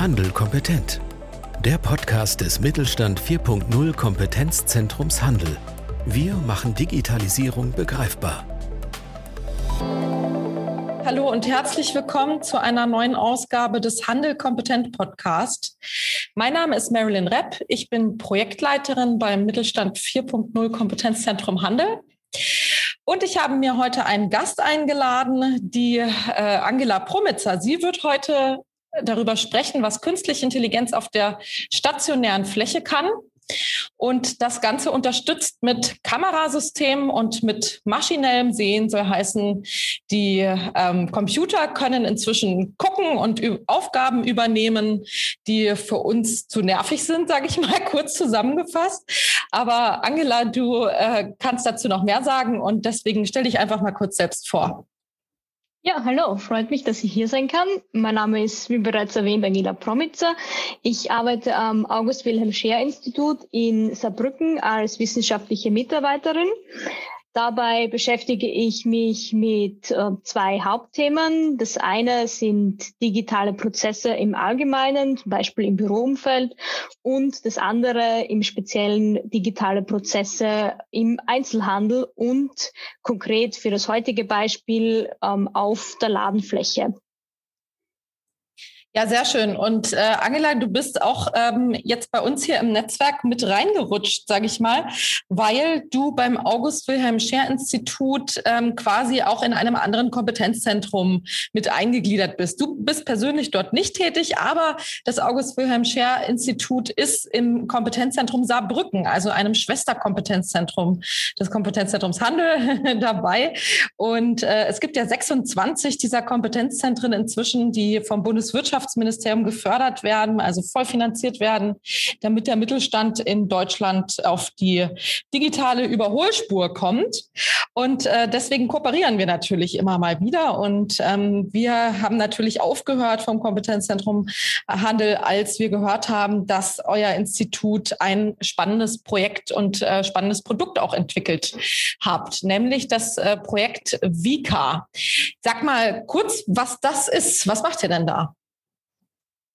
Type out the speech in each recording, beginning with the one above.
Handel kompetent. Der Podcast des Mittelstand 4.0 Kompetenzzentrums Handel. Wir machen Digitalisierung begreifbar. Hallo und herzlich willkommen zu einer neuen Ausgabe des Handel kompetent Podcast. Mein Name ist Marilyn Repp. Ich bin Projektleiterin beim Mittelstand 4.0 Kompetenzzentrum Handel. Und ich habe mir heute einen Gast eingeladen, die äh, Angela Promitzer. Sie wird heute darüber sprechen, was künstliche Intelligenz auf der stationären Fläche kann. Und das Ganze unterstützt mit Kamerasystemen und mit maschinellem Sehen, soll heißen, die ähm, Computer können inzwischen gucken und Aufgaben übernehmen, die für uns zu nervig sind, sage ich mal kurz zusammengefasst. Aber Angela, du äh, kannst dazu noch mehr sagen und deswegen stell dich einfach mal kurz selbst vor. Ja, hallo, freut mich, dass ich hier sein kann. Mein Name ist, wie bereits erwähnt, Angela Promitzer. Ich arbeite am August Wilhelm Scheer Institut in Saarbrücken als wissenschaftliche Mitarbeiterin. Dabei beschäftige ich mich mit äh, zwei Hauptthemen. Das eine sind digitale Prozesse im Allgemeinen, zum Beispiel im Büroumfeld, und das andere im Speziellen digitale Prozesse im Einzelhandel und konkret für das heutige Beispiel ähm, auf der Ladenfläche. Ja, sehr schön. Und äh, Angela, du bist auch ähm, jetzt bei uns hier im Netzwerk mit reingerutscht, sage ich mal, weil du beim August Wilhelm Scher Institut ähm, quasi auch in einem anderen Kompetenzzentrum mit eingegliedert bist. Du bist persönlich dort nicht tätig, aber das August Wilhelm Scher Institut ist im Kompetenzzentrum Saarbrücken, also einem Schwesterkompetenzzentrum des Kompetenzzentrums Handel dabei. Und äh, es gibt ja 26 dieser Kompetenzzentren inzwischen, die vom Bundeswirtschaftsministerium Wirtschaftsministerium gefördert werden, also vollfinanziert werden, damit der Mittelstand in Deutschland auf die digitale Überholspur kommt. Und äh, deswegen kooperieren wir natürlich immer mal wieder. Und ähm, wir haben natürlich aufgehört vom Kompetenzzentrum Handel, als wir gehört haben, dass euer Institut ein spannendes Projekt und äh, spannendes Produkt auch entwickelt habt, nämlich das äh, Projekt Vika. Sag mal kurz, was das ist. Was macht ihr denn da?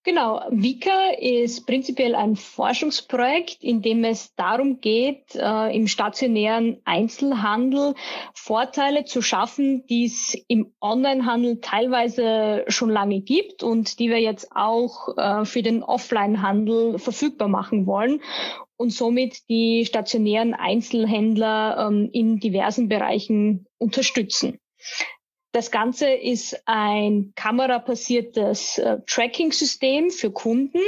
Genau, Vika ist prinzipiell ein Forschungsprojekt, in dem es darum geht, äh, im stationären Einzelhandel Vorteile zu schaffen, die es im Onlinehandel teilweise schon lange gibt und die wir jetzt auch äh, für den Offlinehandel verfügbar machen wollen und somit die stationären Einzelhändler ähm, in diversen Bereichen unterstützen. Das Ganze ist ein kamerabasiertes äh, Tracking-System für Kunden.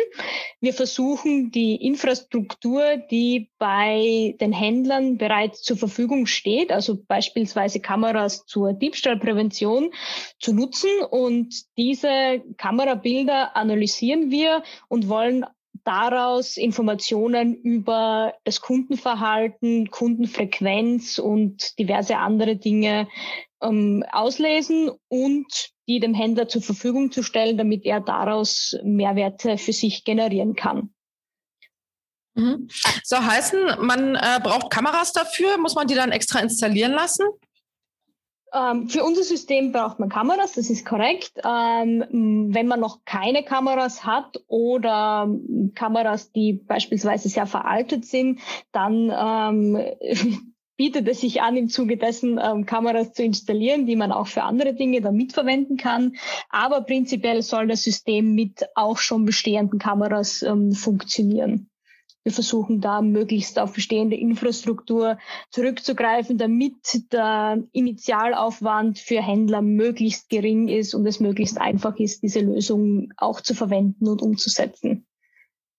Wir versuchen die Infrastruktur, die bei den Händlern bereits zur Verfügung steht, also beispielsweise Kameras zur Diebstahlprävention, zu nutzen. Und diese Kamerabilder analysieren wir und wollen daraus Informationen über das Kundenverhalten, Kundenfrequenz und diverse andere Dinge ähm, auslesen und die dem Händler zur Verfügung zu stellen, damit er daraus Mehrwerte für sich generieren kann. Mhm. So heißen, man äh, braucht Kameras dafür, muss man die dann extra installieren lassen? Ähm, für unser System braucht man Kameras, das ist korrekt. Ähm, wenn man noch keine Kameras hat oder Kameras, die beispielsweise sehr veraltet sind, dann ähm, bietet es sich an, im Zuge dessen ähm, Kameras zu installieren, die man auch für andere Dinge dann mitverwenden kann. Aber prinzipiell soll das System mit auch schon bestehenden Kameras ähm, funktionieren. Wir versuchen da möglichst auf bestehende Infrastruktur zurückzugreifen, damit der Initialaufwand für Händler möglichst gering ist und es möglichst einfach ist, diese Lösung auch zu verwenden und umzusetzen.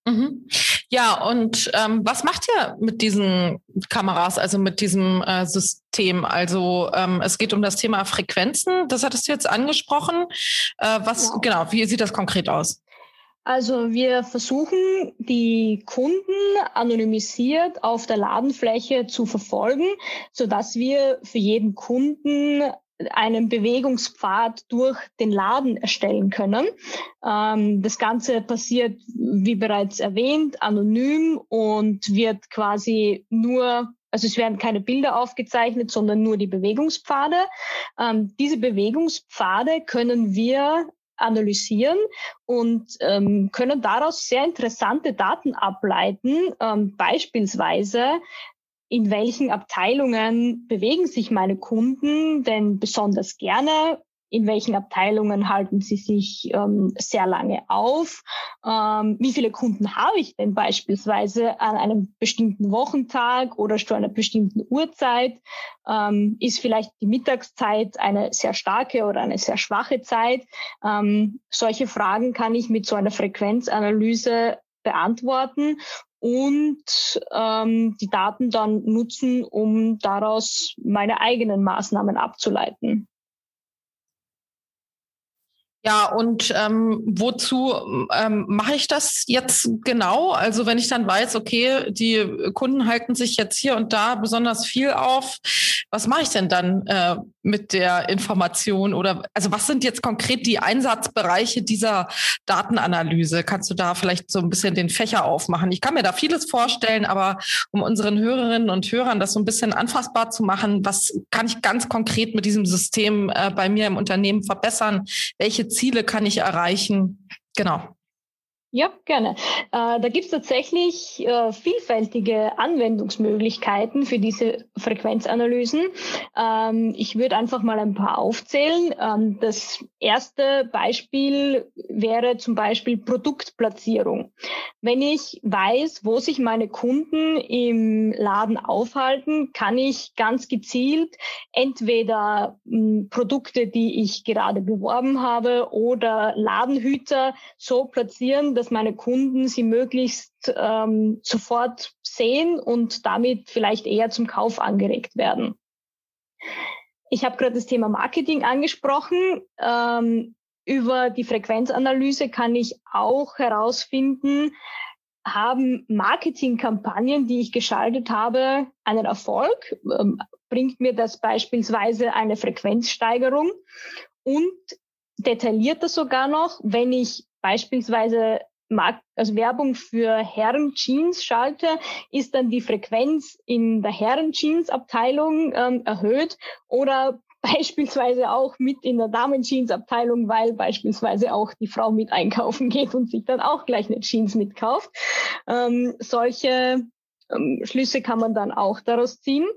Mhm. Ja, und ähm, was macht ihr mit diesen Kameras, also mit diesem äh, System? Also ähm, es geht um das Thema Frequenzen, das hattest du jetzt angesprochen. Äh, was ja. genau, wie sieht das konkret aus? Also wir versuchen, die Kunden anonymisiert auf der Ladenfläche zu verfolgen, so dass wir für jeden Kunden einen Bewegungspfad durch den Laden erstellen können. Ähm, das Ganze passiert, wie bereits erwähnt, anonym und wird quasi nur also es werden keine Bilder aufgezeichnet, sondern nur die Bewegungspfade. Ähm, diese Bewegungspfade können wir analysieren und ähm, können daraus sehr interessante Daten ableiten, ähm, beispielsweise in welchen Abteilungen bewegen sich meine Kunden denn besonders gerne? In welchen Abteilungen halten sie sich ähm, sehr lange auf? Ähm, wie viele Kunden habe ich denn beispielsweise an einem bestimmten Wochentag oder zu einer bestimmten Uhrzeit? Ähm, ist vielleicht die Mittagszeit eine sehr starke oder eine sehr schwache Zeit? Ähm, solche Fragen kann ich mit so einer Frequenzanalyse beantworten und ähm, die Daten dann nutzen, um daraus meine eigenen Maßnahmen abzuleiten. Ja, und ähm, wozu ähm, mache ich das jetzt genau? Also wenn ich dann weiß, okay, die Kunden halten sich jetzt hier und da besonders viel auf, was mache ich denn dann äh, mit der Information? Oder also was sind jetzt konkret die Einsatzbereiche dieser Datenanalyse? Kannst du da vielleicht so ein bisschen den Fächer aufmachen? Ich kann mir da vieles vorstellen, aber um unseren Hörerinnen und Hörern das so ein bisschen anfassbar zu machen, was kann ich ganz konkret mit diesem System äh, bei mir im Unternehmen verbessern? Welche Ziele kann ich erreichen? Genau. Ja, gerne. Äh, da gibt es tatsächlich äh, vielfältige Anwendungsmöglichkeiten für diese Frequenzanalysen. Ähm, ich würde einfach mal ein paar aufzählen. Ähm, das erste Beispiel wäre zum Beispiel Produktplatzierung. Wenn ich weiß, wo sich meine Kunden im Laden aufhalten, kann ich ganz gezielt entweder hm, Produkte, die ich gerade beworben habe, oder Ladenhüter so platzieren, dass meine Kunden sie möglichst ähm, sofort sehen und damit vielleicht eher zum Kauf angeregt werden. Ich habe gerade das Thema Marketing angesprochen. Ähm, über die Frequenzanalyse kann ich auch herausfinden, haben Marketingkampagnen, die ich geschaltet habe, einen Erfolg? Ähm, bringt mir das beispielsweise eine Frequenzsteigerung? Und detaillierter sogar noch, wenn ich beispielsweise Markt, also Werbung für Herren-Jeans schalte, ist dann die Frequenz in der Herren-Jeans-Abteilung ähm, erhöht oder beispielsweise auch mit in der Damen-Jeans-Abteilung, weil beispielsweise auch die Frau mit einkaufen geht und sich dann auch gleich eine Jeans mitkauft. Ähm, solche ähm, Schlüsse kann man dann auch daraus ziehen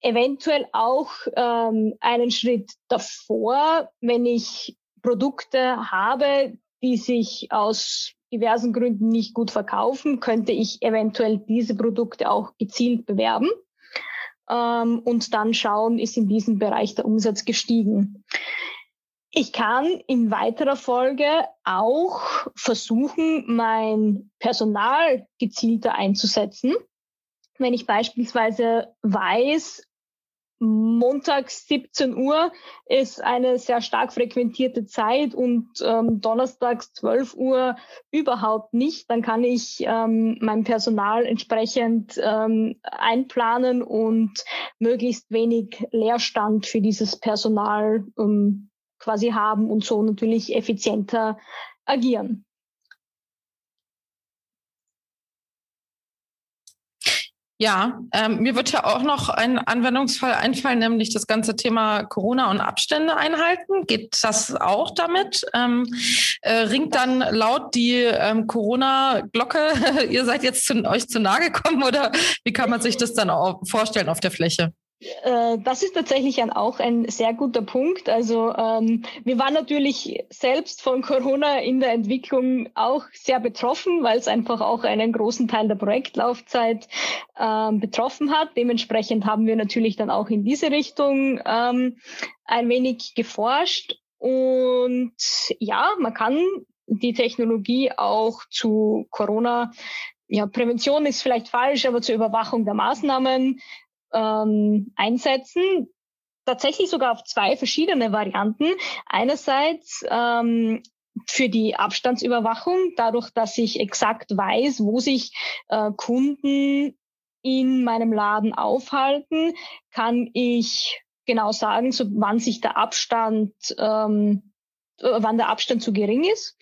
eventuell auch ähm, einen Schritt davor, wenn ich Produkte habe, die sich aus diversen Gründen nicht gut verkaufen, könnte ich eventuell diese Produkte auch gezielt bewerben ähm, und dann schauen, ist in diesem Bereich der Umsatz gestiegen. Ich kann in weiterer Folge auch versuchen, mein Personal gezielter einzusetzen. Wenn ich beispielsweise weiß, montags 17 Uhr ist eine sehr stark frequentierte Zeit und ähm, donnerstags 12 Uhr überhaupt nicht, dann kann ich ähm, mein Personal entsprechend ähm, einplanen und möglichst wenig Leerstand für dieses Personal ähm, quasi haben und so natürlich effizienter agieren. Ja, ähm, mir wird ja auch noch ein Anwendungsfall einfallen, nämlich das ganze Thema Corona und Abstände einhalten. Geht das auch damit? Ähm, äh, ringt dann laut die ähm, Corona-Glocke, ihr seid jetzt zu, euch zu nahe gekommen oder wie kann man sich das dann auch vorstellen auf der Fläche? Äh, das ist tatsächlich ein, auch ein sehr guter Punkt. Also ähm, wir waren natürlich selbst von Corona in der Entwicklung auch sehr betroffen, weil es einfach auch einen großen Teil der Projektlaufzeit ähm, betroffen hat. Dementsprechend haben wir natürlich dann auch in diese Richtung ähm, ein wenig geforscht. Und ja, man kann die Technologie auch zu Corona ja, Prävention ist vielleicht falsch, aber zur Überwachung der Maßnahmen ähm, einsetzen. Tatsächlich sogar auf zwei verschiedene Varianten. Einerseits ähm, für die Abstandsüberwachung, dadurch, dass ich exakt weiß, wo sich äh, Kunden in meinem Laden aufhalten, kann ich genau sagen, so wann sich der Abstand, ähm, wann der Abstand zu gering ist.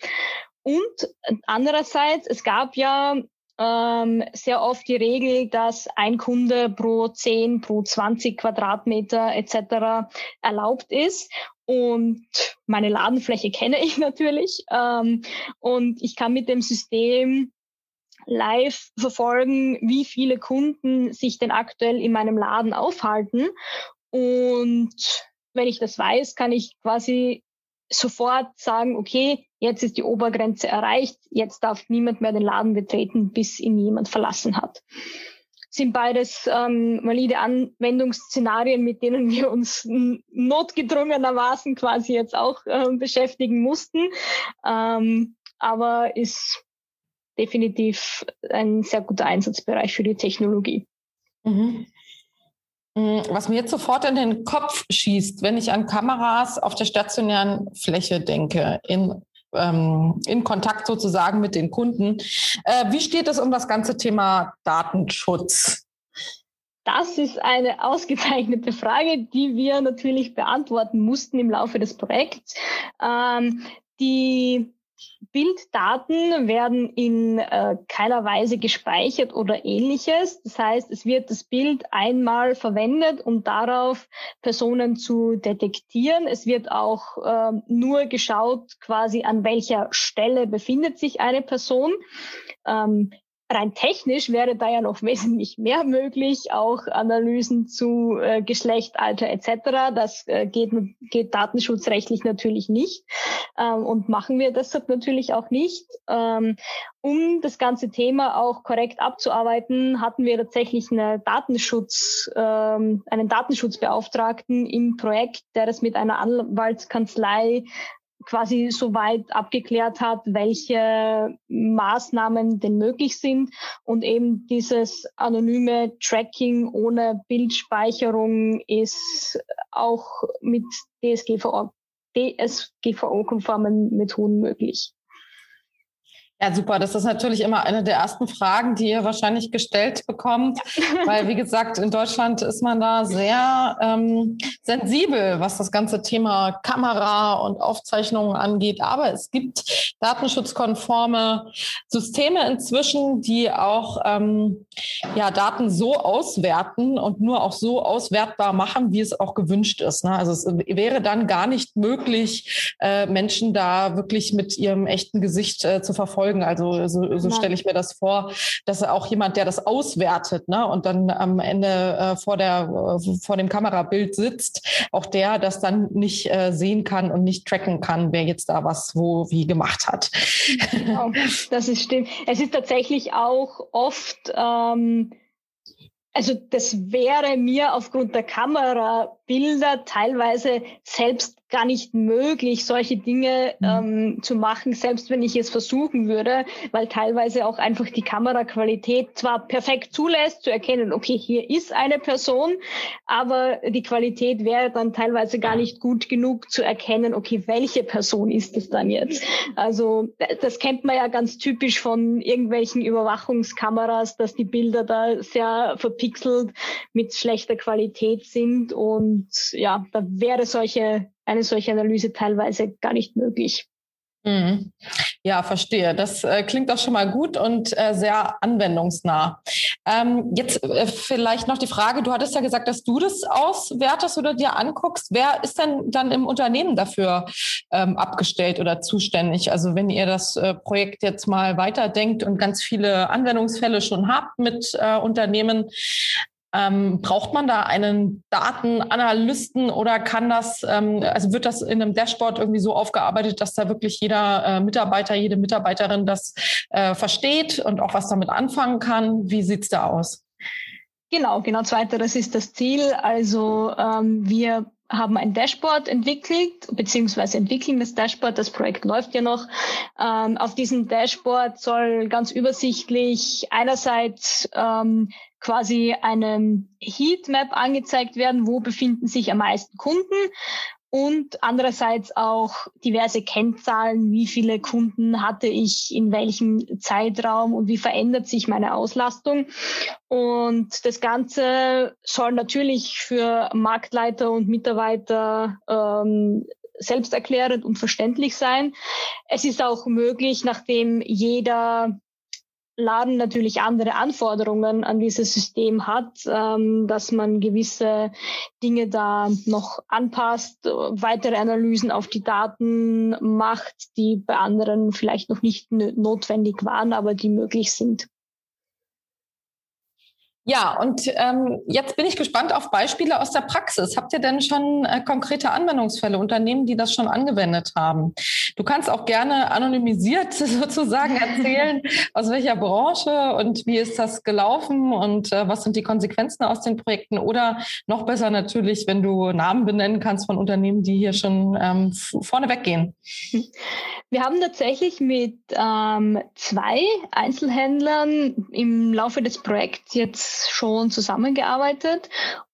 Und andererseits, es gab ja ähm, sehr oft die Regel, dass ein Kunde pro 10, pro 20 Quadratmeter etc. erlaubt ist. und meine Ladenfläche kenne ich natürlich. Ähm, und ich kann mit dem System live verfolgen, wie viele Kunden sich denn aktuell in meinem Laden aufhalten. Und wenn ich das weiß, kann ich quasi sofort sagen, okay, jetzt ist die Obergrenze erreicht, jetzt darf niemand mehr den Laden betreten, bis ihn jemand verlassen hat. Sind beides ähm, valide Anwendungsszenarien, mit denen wir uns notgedrungenermaßen quasi jetzt auch äh, beschäftigen mussten. Ähm, aber ist definitiv ein sehr guter Einsatzbereich für die Technologie. Mhm. Mm, was mir jetzt sofort in den Kopf schießt, wenn ich an Kameras auf der stationären Fläche denke, in, ähm, in Kontakt sozusagen mit den Kunden, äh, wie steht es um das ganze Thema Datenschutz? Das ist eine ausgezeichnete Frage, die wir natürlich beantworten mussten im Laufe des Projekts. Ähm, die Bilddaten werden in äh, keiner Weise gespeichert oder ähnliches. Das heißt, es wird das Bild einmal verwendet, um darauf Personen zu detektieren. Es wird auch äh, nur geschaut, quasi an welcher Stelle befindet sich eine Person. Ähm, rein technisch wäre da ja noch wesentlich mehr möglich, auch Analysen zu äh, Geschlecht, Alter etc. Das äh, geht, geht datenschutzrechtlich natürlich nicht ähm, und machen wir deshalb natürlich auch nicht. Ähm, um das ganze Thema auch korrekt abzuarbeiten, hatten wir tatsächlich eine Datenschutz, ähm, einen Datenschutzbeauftragten im Projekt, der das mit einer Anwaltskanzlei quasi soweit abgeklärt hat, welche Maßnahmen denn möglich sind und eben dieses anonyme Tracking ohne Bildspeicherung ist auch mit DSGVO, DSGVO-konformen Methoden möglich. Ja, super. Das ist natürlich immer eine der ersten Fragen, die ihr wahrscheinlich gestellt bekommt, weil wie gesagt, in Deutschland ist man da sehr ähm, sensibel, was das ganze Thema Kamera und Aufzeichnungen angeht. Aber es gibt datenschutzkonforme Systeme inzwischen, die auch ähm, ja, Daten so auswerten und nur auch so auswertbar machen, wie es auch gewünscht ist. Ne? Also es wäre dann gar nicht möglich, äh, Menschen da wirklich mit ihrem echten Gesicht äh, zu verfolgen folgen. Also so, so stelle ich mir das vor, dass auch jemand, der das auswertet ne, und dann am Ende äh, vor, der, äh, vor dem Kamerabild sitzt, auch der das dann nicht äh, sehen kann und nicht tracken kann, wer jetzt da was wo wie gemacht hat. Genau, das ist stimmt. Es ist tatsächlich auch oft ähm, also das wäre mir aufgrund der Kamerabilder teilweise selbst gar nicht möglich, solche Dinge mhm. ähm, zu machen, selbst wenn ich es versuchen würde, weil teilweise auch einfach die Kameraqualität zwar perfekt zulässt, zu erkennen, okay, hier ist eine Person, aber die Qualität wäre dann teilweise gar nicht gut genug zu erkennen, okay, welche Person ist es dann jetzt? Also das kennt man ja ganz typisch von irgendwelchen Überwachungskameras, dass die Bilder da sehr verpixelt mit schlechter Qualität sind und ja, da wäre solche eine solche Analyse teilweise gar nicht möglich. Mhm. Ja, verstehe. Das äh, klingt doch schon mal gut und äh, sehr anwendungsnah. Ähm, jetzt äh, vielleicht noch die Frage, du hattest ja gesagt, dass du das auswertest oder dir anguckst. Wer ist denn dann im Unternehmen dafür ähm, abgestellt oder zuständig? Also wenn ihr das äh, Projekt jetzt mal weiterdenkt und ganz viele Anwendungsfälle schon habt mit äh, Unternehmen, ähm, braucht man da einen Datenanalysten oder kann das, ähm, also wird das in einem Dashboard irgendwie so aufgearbeitet, dass da wirklich jeder äh, Mitarbeiter, jede Mitarbeiterin das äh, versteht und auch was damit anfangen kann? Wie sieht's da aus? Genau, genau. Zweiteres ist das Ziel. Also ähm, wir haben ein Dashboard entwickelt, beziehungsweise entwickeln das Dashboard. Das Projekt läuft ja noch. Ähm, auf diesem Dashboard soll ganz übersichtlich einerseits ähm, quasi eine Heatmap angezeigt werden, wo befinden sich am meisten Kunden und andererseits auch diverse Kennzahlen, wie viele Kunden hatte ich in welchem Zeitraum und wie verändert sich meine Auslastung. Und das Ganze soll natürlich für Marktleiter und Mitarbeiter ähm, selbsterklärend und verständlich sein. Es ist auch möglich, nachdem jeder Laden natürlich andere Anforderungen an dieses System hat, ähm, dass man gewisse Dinge da noch anpasst, weitere Analysen auf die Daten macht, die bei anderen vielleicht noch nicht notwendig waren, aber die möglich sind. Ja, und ähm, jetzt bin ich gespannt auf Beispiele aus der Praxis. Habt ihr denn schon äh, konkrete Anwendungsfälle, Unternehmen, die das schon angewendet haben? Du kannst auch gerne anonymisiert sozusagen erzählen, aus welcher Branche und wie ist das gelaufen und äh, was sind die Konsequenzen aus den Projekten oder noch besser natürlich, wenn du Namen benennen kannst von Unternehmen, die hier schon ähm, vorne weggehen. Wir haben tatsächlich mit ähm, zwei Einzelhändlern im Laufe des Projekts jetzt schon zusammengearbeitet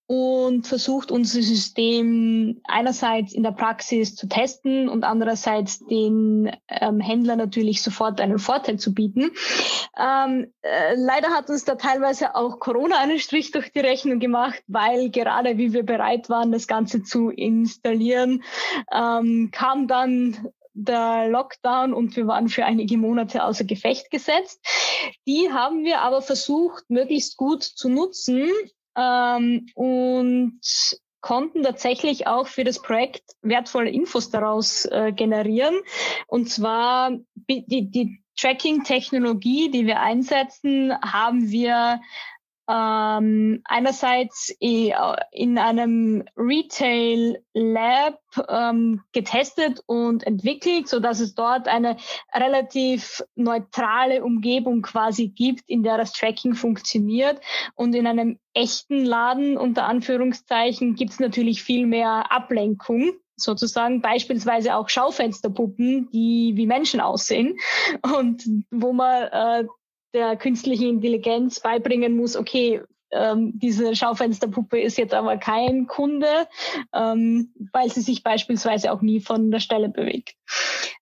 und versucht, unser System einerseits in der Praxis zu testen und andererseits den ähm, Händler natürlich sofort einen Vorteil zu bieten. Ähm, äh, leider hat uns da teilweise auch Corona einen Strich durch die Rechnung gemacht, weil gerade wie wir bereit waren, das Ganze zu installieren, ähm, kam dann der Lockdown und wir waren für einige Monate außer Gefecht gesetzt. Die haben wir aber versucht, möglichst gut zu nutzen ähm, und konnten tatsächlich auch für das Projekt wertvolle Infos daraus äh, generieren. Und zwar die, die Tracking-Technologie, die wir einsetzen, haben wir ähm, einerseits in einem Retail Lab ähm, getestet und entwickelt, so dass es dort eine relativ neutrale Umgebung quasi gibt, in der das Tracking funktioniert. Und in einem echten Laden unter Anführungszeichen gibt es natürlich viel mehr Ablenkung sozusagen beispielsweise auch Schaufensterpuppen, die wie Menschen aussehen und wo man äh, der künstlichen Intelligenz beibringen muss, okay, ähm, diese Schaufensterpuppe ist jetzt aber kein Kunde, ähm, weil sie sich beispielsweise auch nie von der Stelle bewegt.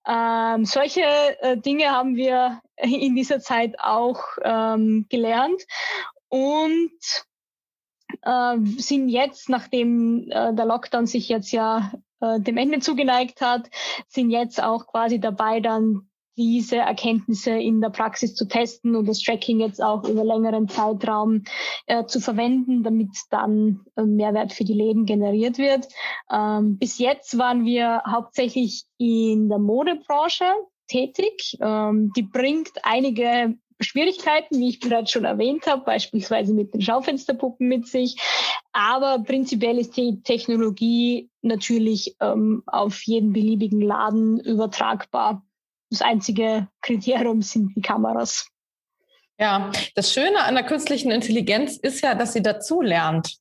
Ähm, solche äh, Dinge haben wir in dieser Zeit auch ähm, gelernt und äh, sind jetzt, nachdem äh, der Lockdown sich jetzt ja äh, dem Ende zugeneigt hat, sind jetzt auch quasi dabei, dann diese Erkenntnisse in der Praxis zu testen und das Tracking jetzt auch über längeren Zeitraum äh, zu verwenden, damit dann äh, Mehrwert für die Läden generiert wird. Ähm, bis jetzt waren wir hauptsächlich in der Modebranche tätig. Ähm, die bringt einige Schwierigkeiten, wie ich bereits schon erwähnt habe, beispielsweise mit den Schaufensterpuppen mit sich. Aber prinzipiell ist die Technologie natürlich ähm, auf jeden beliebigen Laden übertragbar das einzige Kriterium sind die Kameras. Ja, das Schöne an der künstlichen Intelligenz ist ja, dass sie dazu lernt.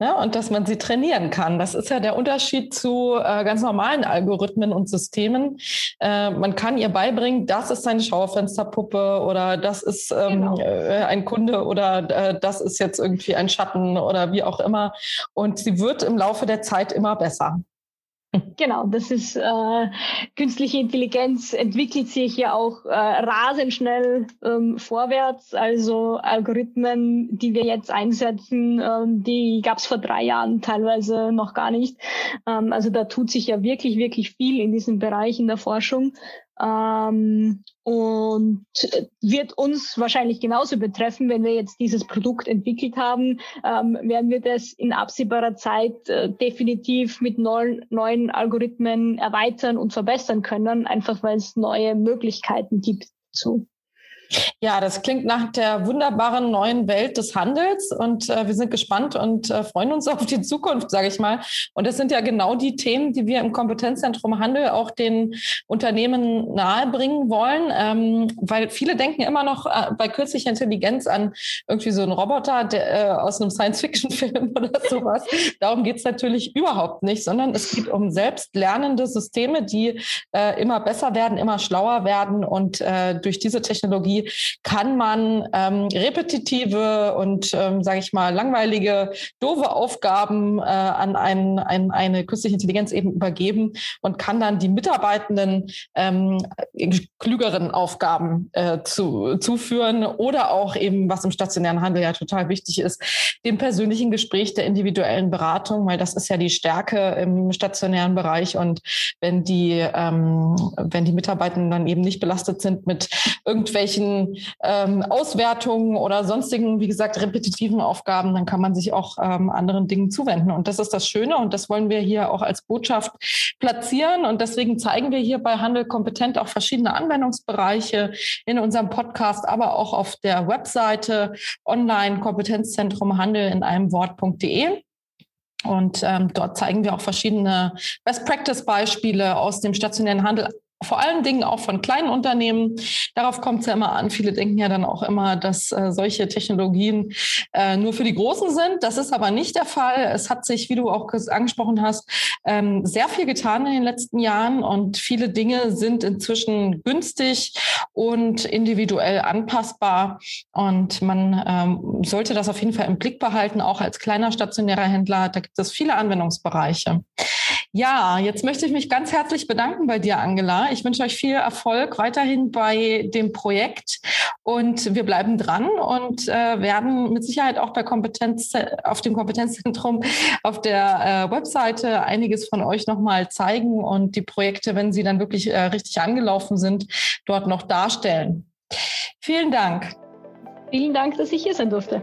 Ne, und dass man sie trainieren kann. Das ist ja der Unterschied zu äh, ganz normalen Algorithmen und Systemen. Äh, man kann ihr beibringen, das ist eine Schaufensterpuppe oder das ist ähm, genau. äh, ein Kunde oder äh, das ist jetzt irgendwie ein Schatten oder wie auch immer. Und sie wird im Laufe der Zeit immer besser. Genau, das ist äh, künstliche Intelligenz entwickelt sich ja auch äh, rasend schnell ähm, vorwärts. Also Algorithmen, die wir jetzt einsetzen, ähm, die gab es vor drei Jahren teilweise noch gar nicht. Ähm, also da tut sich ja wirklich, wirklich viel in diesem Bereich in der Forschung. Ähm, und wird uns wahrscheinlich genauso betreffen, wenn wir jetzt dieses Produkt entwickelt haben, ähm, werden wir das in absehbarer Zeit äh, definitiv mit neuen, neuen Algorithmen erweitern und verbessern können, einfach weil es neue Möglichkeiten gibt zu. Ja, das klingt nach der wunderbaren neuen Welt des Handels und äh, wir sind gespannt und äh, freuen uns auf die Zukunft, sage ich mal. Und das sind ja genau die Themen, die wir im Kompetenzzentrum Handel auch den Unternehmen nahebringen wollen, ähm, weil viele denken immer noch äh, bei künstlicher Intelligenz an irgendwie so einen Roboter der, äh, aus einem Science-Fiction-Film oder sowas. Darum geht's natürlich überhaupt nicht, sondern es geht um selbstlernende Systeme, die äh, immer besser werden, immer schlauer werden und äh, durch diese Technologie kann man ähm, repetitive und, ähm, sage ich mal, langweilige, doofe Aufgaben äh, an ein, ein, eine künstliche Intelligenz eben übergeben und kann dann die Mitarbeitenden ähm, klügeren Aufgaben äh, zu, zuführen oder auch eben, was im stationären Handel ja total wichtig ist, dem persönlichen Gespräch der individuellen Beratung, weil das ist ja die Stärke im stationären Bereich und wenn die, ähm, wenn die Mitarbeitenden dann eben nicht belastet sind mit irgendwelchen ähm, Auswertungen oder sonstigen, wie gesagt, repetitiven Aufgaben, dann kann man sich auch ähm, anderen Dingen zuwenden. Und das ist das Schöne und das wollen wir hier auch als Botschaft platzieren. Und deswegen zeigen wir hier bei Handel kompetent auch verschiedene Anwendungsbereiche in unserem Podcast, aber auch auf der Webseite online Kompetenzzentrum Handel in einem Wort.de. Und ähm, dort zeigen wir auch verschiedene Best-Practice-Beispiele aus dem stationären Handel vor allen Dingen auch von kleinen Unternehmen. Darauf kommt es ja immer an. Viele denken ja dann auch immer, dass äh, solche Technologien äh, nur für die Großen sind. Das ist aber nicht der Fall. Es hat sich, wie du auch angesprochen hast, ähm, sehr viel getan in den letzten Jahren und viele Dinge sind inzwischen günstig und individuell anpassbar. Und man ähm, sollte das auf jeden Fall im Blick behalten, auch als kleiner stationärer Händler. Da gibt es viele Anwendungsbereiche. Ja, jetzt möchte ich mich ganz herzlich bedanken bei dir, Angela. Ich wünsche euch viel Erfolg weiterhin bei dem Projekt und wir bleiben dran und äh, werden mit Sicherheit auch bei Kompetenz auf dem Kompetenzzentrum auf der äh, Webseite einiges von euch nochmal zeigen und die Projekte, wenn sie dann wirklich äh, richtig angelaufen sind, dort noch darstellen. Vielen Dank. Vielen Dank, dass ich hier sein durfte.